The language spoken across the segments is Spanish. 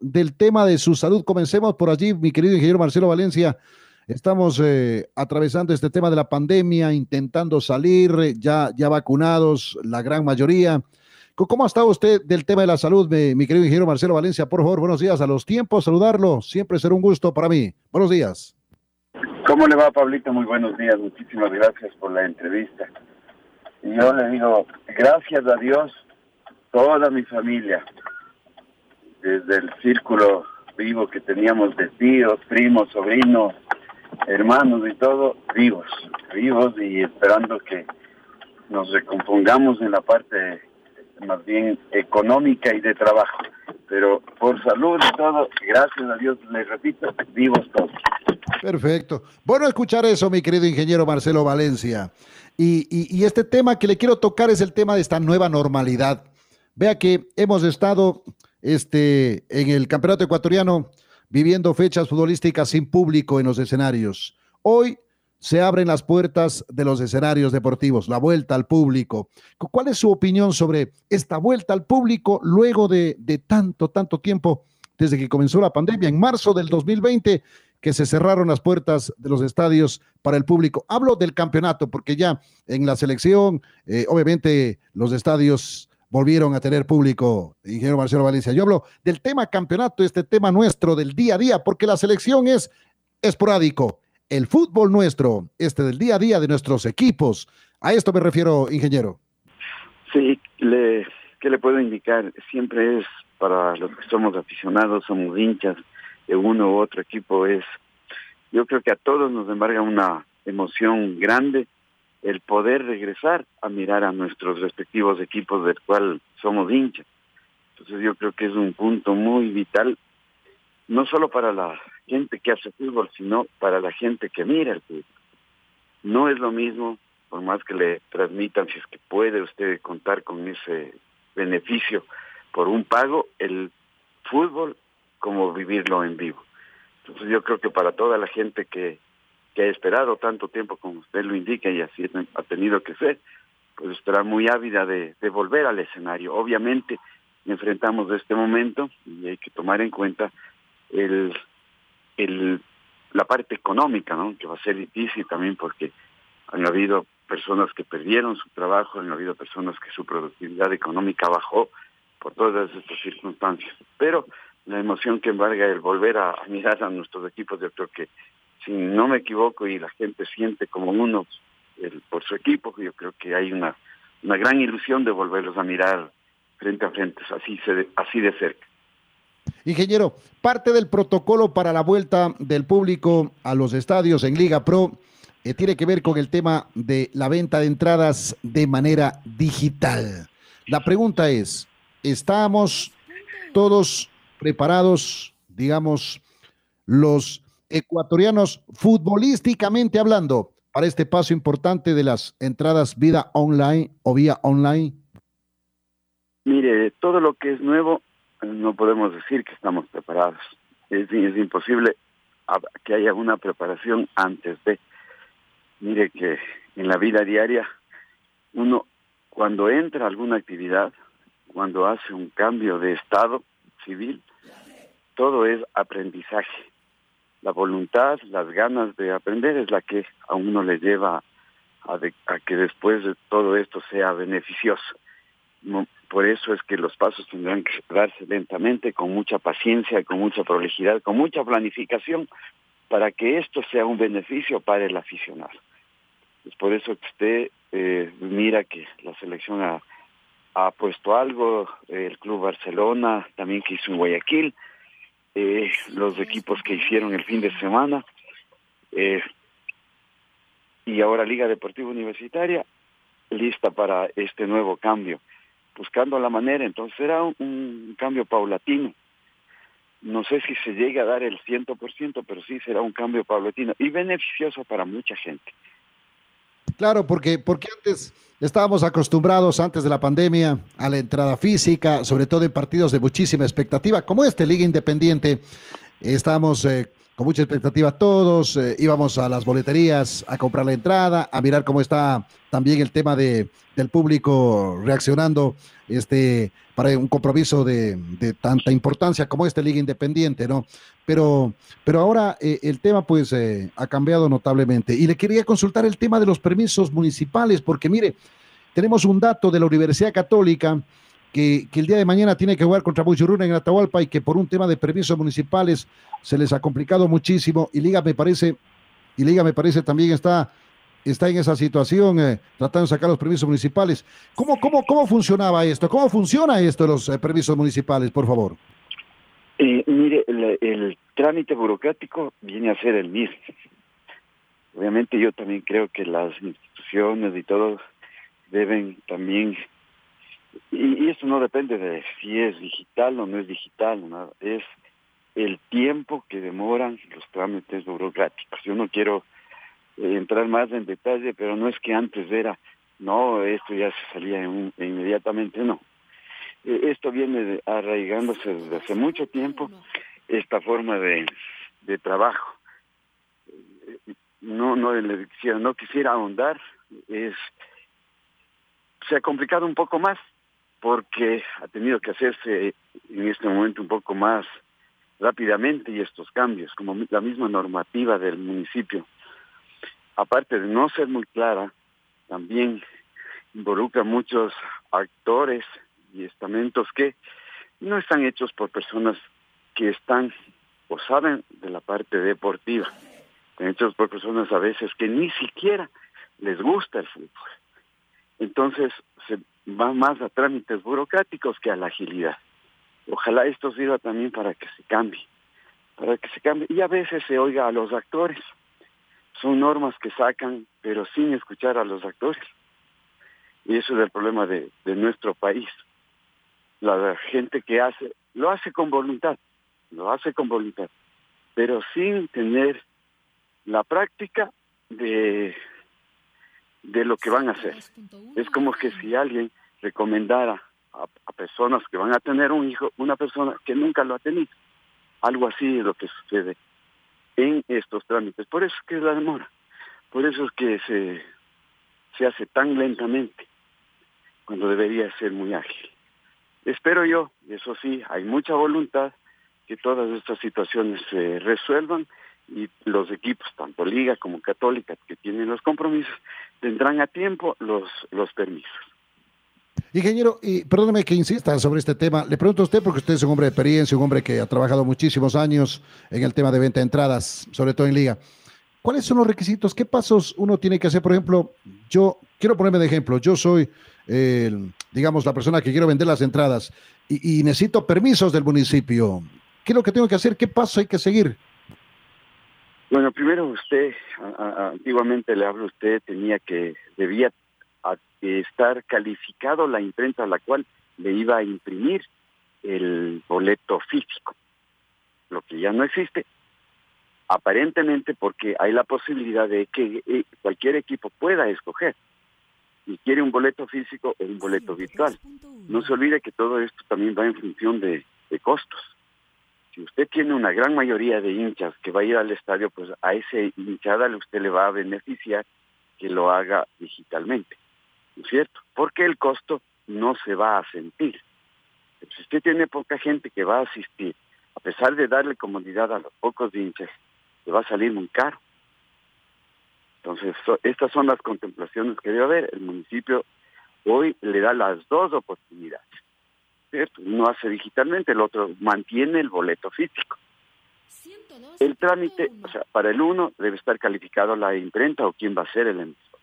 del tema de su salud. Comencemos por allí, mi querido ingeniero Marcelo Valencia. Estamos eh, atravesando este tema de la pandemia, intentando salir, ya, ya vacunados, la gran mayoría. ¿Cómo ha estado usted del tema de la salud, mi, querido ingeniero Marcelo Valencia? Por favor, buenos días. A los tiempos, saludarlo. Siempre será un gusto para mí. Buenos días. ¿Cómo le va, Pablito? Muy buenos días. Muchísimas gracias por la entrevista. Yo le digo, gracias a Dios, toda mi familia, desde el círculo vivo que teníamos de tíos, primos, sobrinos, hermanos y todo, vivos, vivos y esperando que nos recompongamos en la parte más bien económica y de trabajo. Pero por salud y todo, gracias a Dios, les repito, vivos todos. Perfecto. Bueno escuchar eso, mi querido ingeniero Marcelo Valencia. Y, y, y este tema que le quiero tocar es el tema de esta nueva normalidad. Vea que hemos estado este, en el campeonato ecuatoriano viviendo fechas futbolísticas sin público en los escenarios. Hoy se abren las puertas de los escenarios deportivos, la vuelta al público. ¿Cuál es su opinión sobre esta vuelta al público luego de, de tanto, tanto tiempo desde que comenzó la pandemia? En marzo del 2020 que se cerraron las puertas de los estadios para el público. Hablo del campeonato porque ya en la selección, eh, obviamente los estadios volvieron a tener público, ingeniero Marcelo Valencia. Yo hablo del tema campeonato, este tema nuestro del día a día, porque la selección es esporádico. El fútbol nuestro, este del día a día de nuestros equipos. A esto me refiero, ingeniero. Sí, le, ¿qué le puedo indicar? Siempre es para los que somos aficionados, somos hinchas de uno u otro equipo, es, yo creo que a todos nos embarga una emoción grande el poder regresar a mirar a nuestros respectivos equipos del cual somos hinchas. Entonces yo creo que es un punto muy vital, no solo para la gente que hace fútbol, sino para la gente que mira el fútbol. No es lo mismo, por más que le transmitan, si es que puede usted contar con ese beneficio por un pago, el fútbol como vivirlo en vivo. Entonces yo creo que para toda la gente que que ha esperado tanto tiempo como usted lo indica y así ha tenido que ser, pues estará muy ávida de, volver al escenario. Obviamente enfrentamos este momento y hay que tomar en cuenta el, el, la parte económica, que va a ser difícil también porque han habido personas que perdieron su trabajo, han habido personas que su productividad económica bajó por todas estas circunstancias. Pero la emoción que embarga el volver a mirar a nuestros equipos, yo creo que si no me equivoco y la gente siente como uno por su equipo, yo creo que hay una, una gran ilusión de volverlos a mirar frente a frente, así, así de cerca. Ingeniero, parte del protocolo para la vuelta del público a los estadios en Liga Pro eh, tiene que ver con el tema de la venta de entradas de manera digital. La pregunta es, ¿estamos todos preparados, digamos, los ecuatorianos futbolísticamente hablando para este paso importante de las entradas vida online o vía online? Mire, todo lo que es nuevo no podemos decir que estamos preparados. Es, imposible que haya una preparación antes de. Mire que en la vida diaria uno cuando entra alguna actividad, cuando hace un cambio de estado civil, todo es aprendizaje la voluntad, las ganas de aprender es la que a uno le lleva a, que después de todo esto sea beneficioso. por eso es que los pasos tendrán que darse lentamente, con mucha paciencia, con mucha prolijidad, con mucha planificación, para que esto sea un beneficio para el aficionado. Es por eso que usted eh, mira que la selección ha, ha puesto algo, el Club Barcelona también que hizo en Guayaquil, eh, los equipos que hicieron el fin de semana, eh, y ahora Liga Deportiva Universitaria, lista para este nuevo cambio, buscando la manera, entonces será un, cambio paulatino. No sé si se llega a dar el 100%, pero sí será un cambio paulatino y beneficioso para mucha gente. Claro, porque, porque antes estábamos acostumbrados, antes de la pandemia, a la entrada física, sobre todo en partidos de muchísima expectativa, como este Liga Independiente. Estábamos eh, con mucha expectativa todos, eh, íbamos a las boleterías a comprar la entrada, a mirar cómo está también el tema de, del público reaccionando este, para un compromiso de, de tanta importancia como este Liga Independiente, ¿no? Pero, pero ahora eh, el tema pues eh, ha cambiado notablemente. Y le quería consultar el tema de los permisos municipales, porque mire, tenemos un dato de la Universidad Católica que, el día de mañana tiene que jugar contra Buyuruna en Atahualpa y que por un tema de permisos municipales se les ha complicado muchísimo y Liga me parece, y Liga me parece también está, está en esa situación eh, tratando de sacar los permisos municipales. ¿Cómo, cómo, ¿Cómo funcionaba esto? ¿Cómo funciona esto los eh, permisos municipales, por favor? Eh, mire, el, el trámite burocrático viene a ser el mismo. Obviamente yo también creo que las instituciones y todos deben también y, y, esto no depende de si es digital o no es digital, es el tiempo que demoran los trámites burocráticos. Yo no quiero eh, entrar más en detalle, pero no es que antes era, no, esto ya se salía inmediatamente, no. Eh, esto viene arraigándose desde hace mucho tiempo, esta forma de, de trabajo. No, no, quisiera, no quisiera ahondar, es se ha complicado un poco más porque ha tenido que hacerse en este momento un poco más rápidamente y estos cambios, como la misma normativa del municipio. Aparte de no ser muy clara, también involucra muchos actores y estamentos que no están hechos por personas que están o saben de la parte deportiva, están hechos por personas a veces que ni siquiera les gusta el fútbol. Entonces se va más a trámites burocráticos que a la agilidad. Ojalá esto sirva también para que se cambie, para que se cambie. Y a veces se oiga a los actores. Son normas que sacan, pero sin escuchar a los actores. Y eso es el problema de, de nuestro país. La gente que hace, lo hace con voluntad, lo hace con voluntad, pero sin tener la práctica de de lo que van a hacer. Es como que si alguien recomendara a, personas que van a tener un hijo, una persona que nunca lo ha tenido. Algo así es lo que sucede en estos trámites. Por eso es que es la demora. Por eso es que se, se hace tan lentamente cuando debería ser muy ágil. Espero yo, eso sí, hay mucha voluntad que todas estas situaciones se resuelvan y los equipos, tanto Liga como Católica, que tienen los compromisos, tendrán a tiempo los, los permisos. Ingeniero, y perdóneme que insista sobre este tema. Le pregunto a usted, porque usted es un hombre de experiencia, un hombre que ha trabajado muchísimos años en el tema de venta de entradas, sobre todo en Liga. ¿Cuáles son los requisitos? ¿Qué pasos uno tiene que hacer? Por ejemplo, yo quiero ponerme de ejemplo. Yo soy, eh, digamos, la persona que quiero vender las entradas y, y necesito permisos del municipio. ¿Qué es lo que tengo que hacer? ¿Qué paso hay que seguir? Bueno, primero usted, a, a, antiguamente le hablo usted, tenía que, debía a, estar calificado la imprenta a la cual le iba a imprimir el boleto físico, lo que ya no existe, aparentemente porque hay la posibilidad de que eh, cualquier equipo pueda escoger si quiere un boleto físico o un boleto virtual. No se olvide que todo esto también va en función de, de costos si usted tiene una gran mayoría de hinchas que va a ir al estadio, pues a ese hinchada usted le va a beneficiar que lo haga digitalmente, ¿no es cierto? Porque el costo no se va a sentir. Si usted tiene poca gente que va a asistir, a pesar de darle comodidad a los pocos hinchas, le va a salir muy caro. Entonces, estas son las contemplaciones que debe haber. El municipio hoy le da las dos oportunidades ¿cierto? Uno hace digitalmente, el otro mantiene el boleto físico. El trámite, o sea, para el uno debe estar calificado la imprenta o quién va a ser el emisor.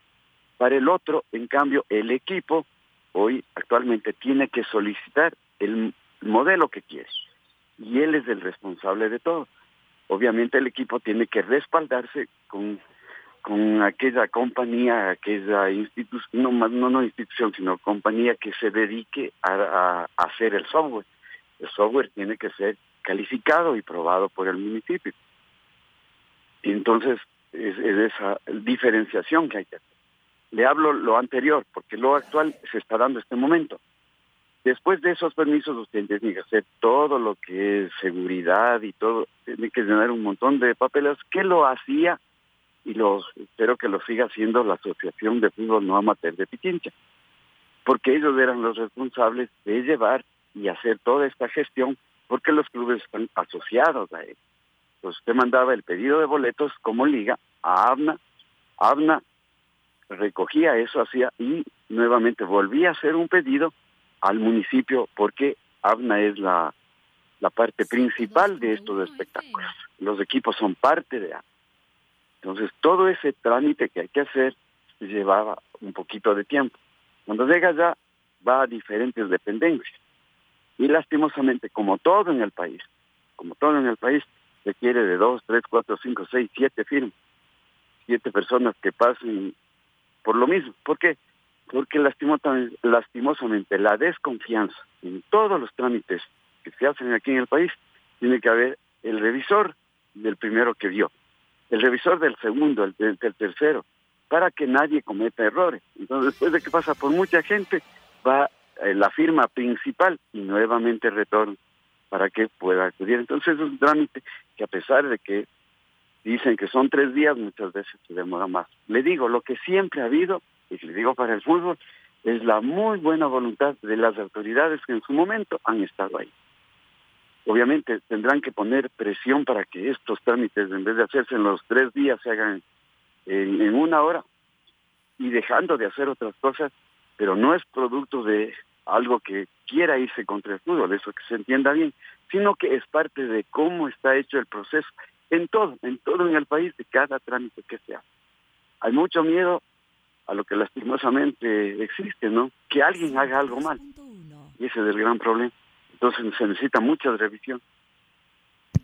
Para el otro, en cambio, el equipo hoy actualmente tiene que solicitar el modelo que quiere y él es el responsable de todo. Obviamente el equipo tiene que respaldarse con con aquella compañía, aquella institución, no, no, no institución, sino compañía que se dedique a, hacer el software. El software tiene que ser calificado y probado por el municipio. Y entonces es, esa diferenciación que hay que hacer. Le hablo lo anterior, porque lo actual se está dando este momento. Después de esos permisos, usted tiene que hacer todo lo que es seguridad y todo, tiene que llenar un montón de papeles que lo hacía y los espero que lo siga haciendo la Asociación de Fútbol No Amateur de Pichincha, porque ellos eran los responsables de llevar y hacer toda esta gestión, porque los clubes están asociados a él. Pues usted mandaba el pedido de boletos como liga a ABNA, ABNA recogía eso, hacía y nuevamente volvía a hacer un pedido al municipio porque ABNA es la, la parte principal de estos espectáculos. Los equipos son parte de ABNA. Entonces, todo ese trámite que hay que hacer llevaba un poquito de tiempo. Cuando llega ya, va a diferentes dependencias. Y lastimosamente, como todo en el país, como todo en el país, requiere de dos, tres, cuatro, cinco, seis, siete firmas, siete personas que pasen por lo mismo. ¿Por qué? Porque lastimosamente la desconfianza en todos los trámites que se hacen aquí en el país, tiene que haber el revisor del primero que vio el revisor del segundo, el, del, tercero, para que nadie cometa errores. Entonces, después de que pasa por mucha gente, va eh, la firma principal y nuevamente retorno para que pueda acudir. Entonces, es un trámite que a pesar de que dicen que son tres días, muchas veces se demora más. Le digo, lo que siempre ha habido, y le digo para el fútbol, es la muy buena voluntad de las autoridades que en su momento han estado ahí. Obviamente tendrán que poner presión para que estos trámites, en vez de hacerse en los tres días, se hagan en, una hora y dejando de hacer otras cosas, pero no es producto de algo que quiera irse contra el fútbol, eso que se entienda bien, sino que es parte de cómo está hecho el proceso en todo, en todo en el país, de cada trámite que se hace. Hay mucho miedo a lo que lastimosamente existe, ¿no? Que alguien haga algo mal. Y ese es el gran problema. Entonces se necesita mucha revisión.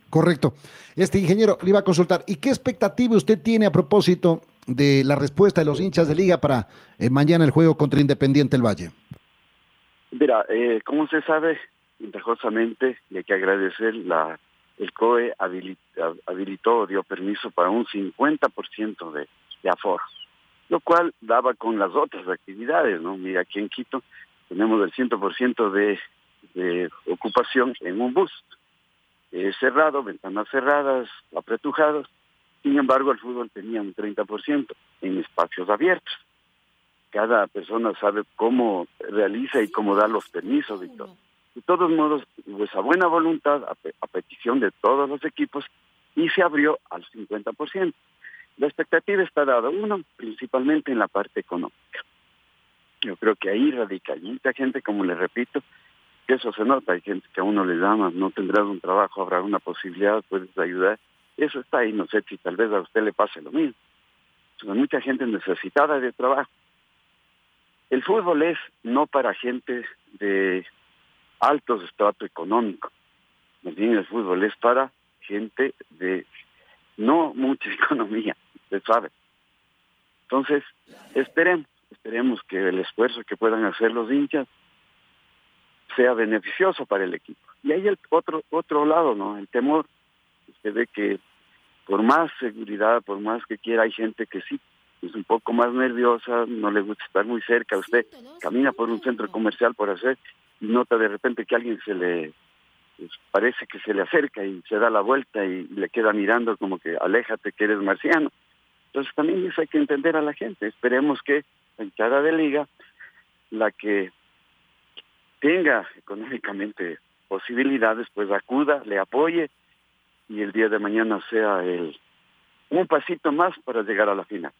Correcto. Este ingeniero le iba a consultar, ¿y qué expectativa usted tiene a propósito de la respuesta de los hinchas de liga para eh, mañana el juego contra Independiente el Valle? Mira, eh, como se sabe, ventajosamente, y hay que agradecer, la, el COE habilitó, dio permiso para un 50% de, de aforo, lo cual daba con las otras actividades, ¿no? Mira, aquí en Quito tenemos el 100% de de ocupación en un bus eh, cerrado, ventanas cerradas, apretujados. Sin embargo, el fútbol tenía un 30% en espacios abiertos. Cada persona sabe cómo realiza y cómo da los permisos y todo. De todos modos, hubo esa buena voluntad a, petición de todos los equipos y se abrió al 50%. La expectativa está dada, uno, principalmente en la parte económica. Yo creo que ahí radica. Mucha gente, como le repito, eso se nota, hay gente que a uno le llama, no tendrás un trabajo, habrá una posibilidad, puedes ayudar. Eso está ahí, no sé si tal vez a usted le pase lo mismo. Mucha gente necesitada de trabajo. El fútbol es no para gente de alto estrato económico. Más bien el fútbol es para gente de no mucha economía, usted sabe. Entonces, esperemos, esperemos que el esfuerzo que puedan hacer los hinchas sea beneficioso para el equipo. Y hay el otro otro lado, ¿no? El temor. Usted ve que por más seguridad, por más que quiera, hay gente que sí es un poco más nerviosa, no le gusta estar muy cerca. Usted camina por un centro comercial por hacer y nota de repente que alguien se le pues, parece que se le acerca y se da la vuelta y le queda mirando como que aléjate que eres marciano. Entonces también eso hay que entender a la gente. Esperemos que la entrada de liga, la que tenga económicamente posibilidades, pues acuda, le apoye y el día de mañana sea el un pasito más para llegar a la final.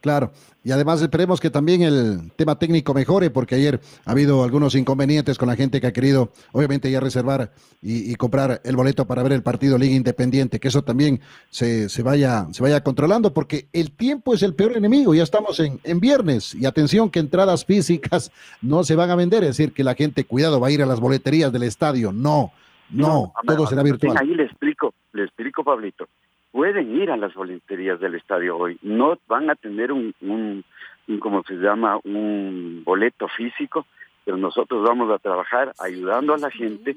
Claro, y además esperemos que también el tema técnico mejore, porque ayer ha habido algunos inconvenientes con la gente que ha querido, obviamente, ya reservar y, comprar el boleto para ver el partido Liga Independiente, que eso también se, vaya, se vaya controlando, porque el tiempo es el peor enemigo, ya estamos en, en viernes, y atención que entradas físicas no se van a vender, es decir, que la gente, cuidado, va a ir a las boleterías del estadio, no, no, todo será virtual. Ahí le explico, le explico, Pablito pueden ir a las boleterías del estadio hoy. No van a tener un, un, como se llama, un boleto físico, pero nosotros vamos a trabajar ayudando a la gente,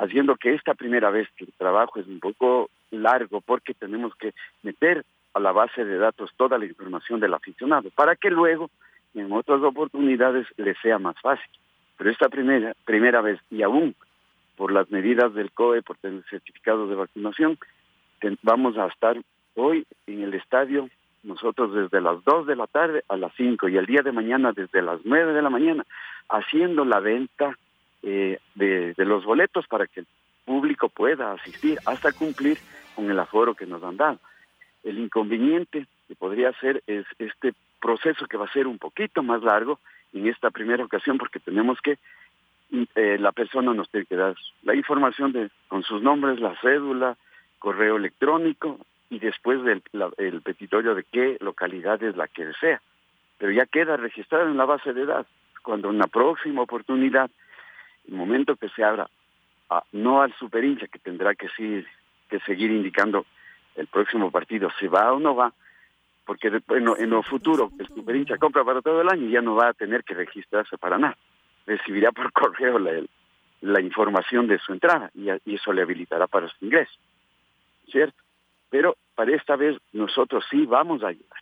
haciendo que esta primera vez que el trabajo es un poco largo, porque tenemos que meter a la base de datos toda la información del aficionado, para que luego en otras oportunidades le sea más fácil. Pero esta primera, primera vez, y aún por las medidas del COE, por el certificado de vacunación, vamos a estar hoy en el estadio nosotros desde las 2 de la tarde a las 5 y el día de mañana desde las 9 de la mañana haciendo la venta eh, de, los boletos para que el público pueda asistir hasta cumplir con el aforo que nos han dado. El inconveniente que podría ser es este proceso que va a ser un poquito más largo en esta primera ocasión porque tenemos que eh, la persona nos tiene que dar la información de con sus nombres, la cédula, correo electrónico y después del el petitorio de qué localidad es la que desea. Pero ya queda registrado en la base de datos. Cuando en la próxima oportunidad, el momento que se abra, no al hincha que tendrá que, seguir, indicando el próximo partido si va o no va, porque después en, lo futuro el hincha compra para todo el año y ya no va a tener que registrarse para nada. Recibirá por correo la, la información de su entrada y eso le habilitará para su ingreso. ¿Cierto? Pero para esta vez nosotros sí vamos a ayudar.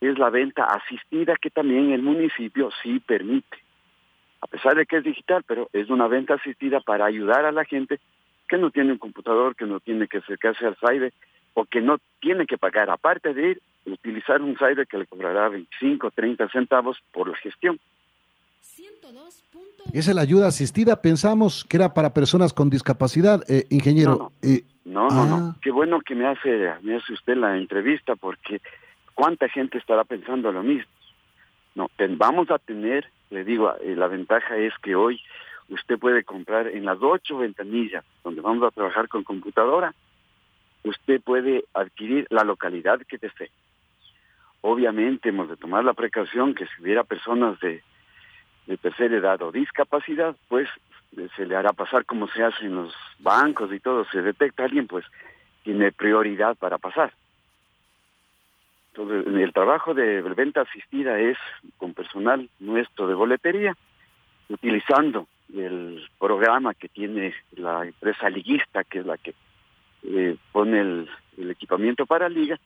Es la venta asistida que también el municipio sí permite. A pesar de que es digital, pero es una venta asistida para ayudar a la gente que no tiene un computador, que no tiene que acercarse al SAIDE o que no tiene que pagar, aparte de ir, utilizar un SAIDE que le cobrará 25, 30 centavos por la gestión. Esa es la ayuda asistida. Pensamos que era para personas con discapacidad, eh, ingeniero. No, eh, no, no, no, Qué bueno que me hace, me hace usted la entrevista porque cuánta gente estará pensando lo mismo. No, vamos a tener, le digo, eh, la ventaja es que hoy usted puede comprar en las ocho ventanillas donde vamos a trabajar con computadora, usted puede adquirir la localidad que desee. Obviamente hemos de tomar la precaución que si hubiera personas de de tercera edad o discapacidad, pues se le hará pasar como se hace en los bancos y todo, se detecta alguien, pues tiene prioridad para pasar. Entonces, el trabajo de venta asistida es con personal nuestro de boletería, utilizando el programa que tiene la empresa liguista, que es la que eh, pone el, el equipamiento para liga,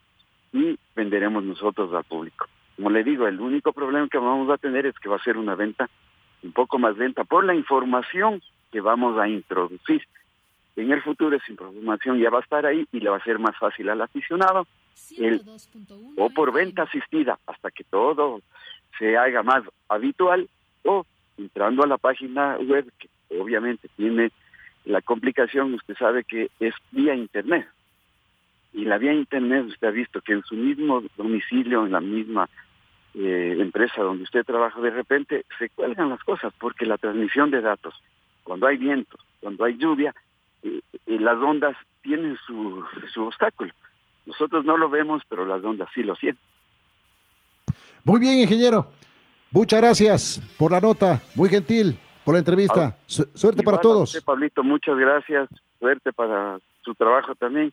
y venderemos nosotros al público. Como le digo, el único problema que vamos a tener es que va a ser una venta un poco más lenta por la información que vamos a introducir. En el futuro esa información ya va a estar ahí y le va a ser más fácil al aficionado o por venta asistida hasta que todo se haga más habitual o entrando a la página web que obviamente tiene la complicación, usted sabe que es vía internet. Y la vía internet usted ha visto que en su mismo domicilio, en la misma eh, empresa donde usted trabaja, de repente se cuelgan las cosas porque la transmisión de datos, cuando hay viento, cuando hay lluvia, eh, eh, las ondas tienen su, su obstáculo. Nosotros no lo vemos, pero las ondas sí lo sienten. Muy bien, ingeniero. Muchas gracias por la nota, muy gentil, por la entrevista. suerte para todos. Pablito, muchas gracias. Suerte para su trabajo también.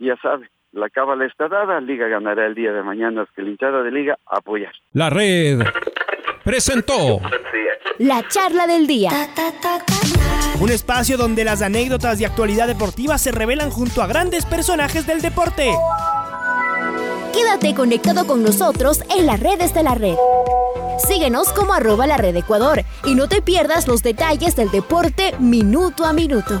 Ya sabe, la cábala está dada, Liga ganará el día de mañana, que la hinchada de Liga apoyar. La red presentó la charla del día. Un espacio donde las anécdotas de actualidad deportiva se revelan junto a grandes personajes del deporte. Quédate conectado con nosotros en las redes de la red. Síguenos como arroba la red Ecuador y no te pierdas los detalles del deporte minuto a minuto.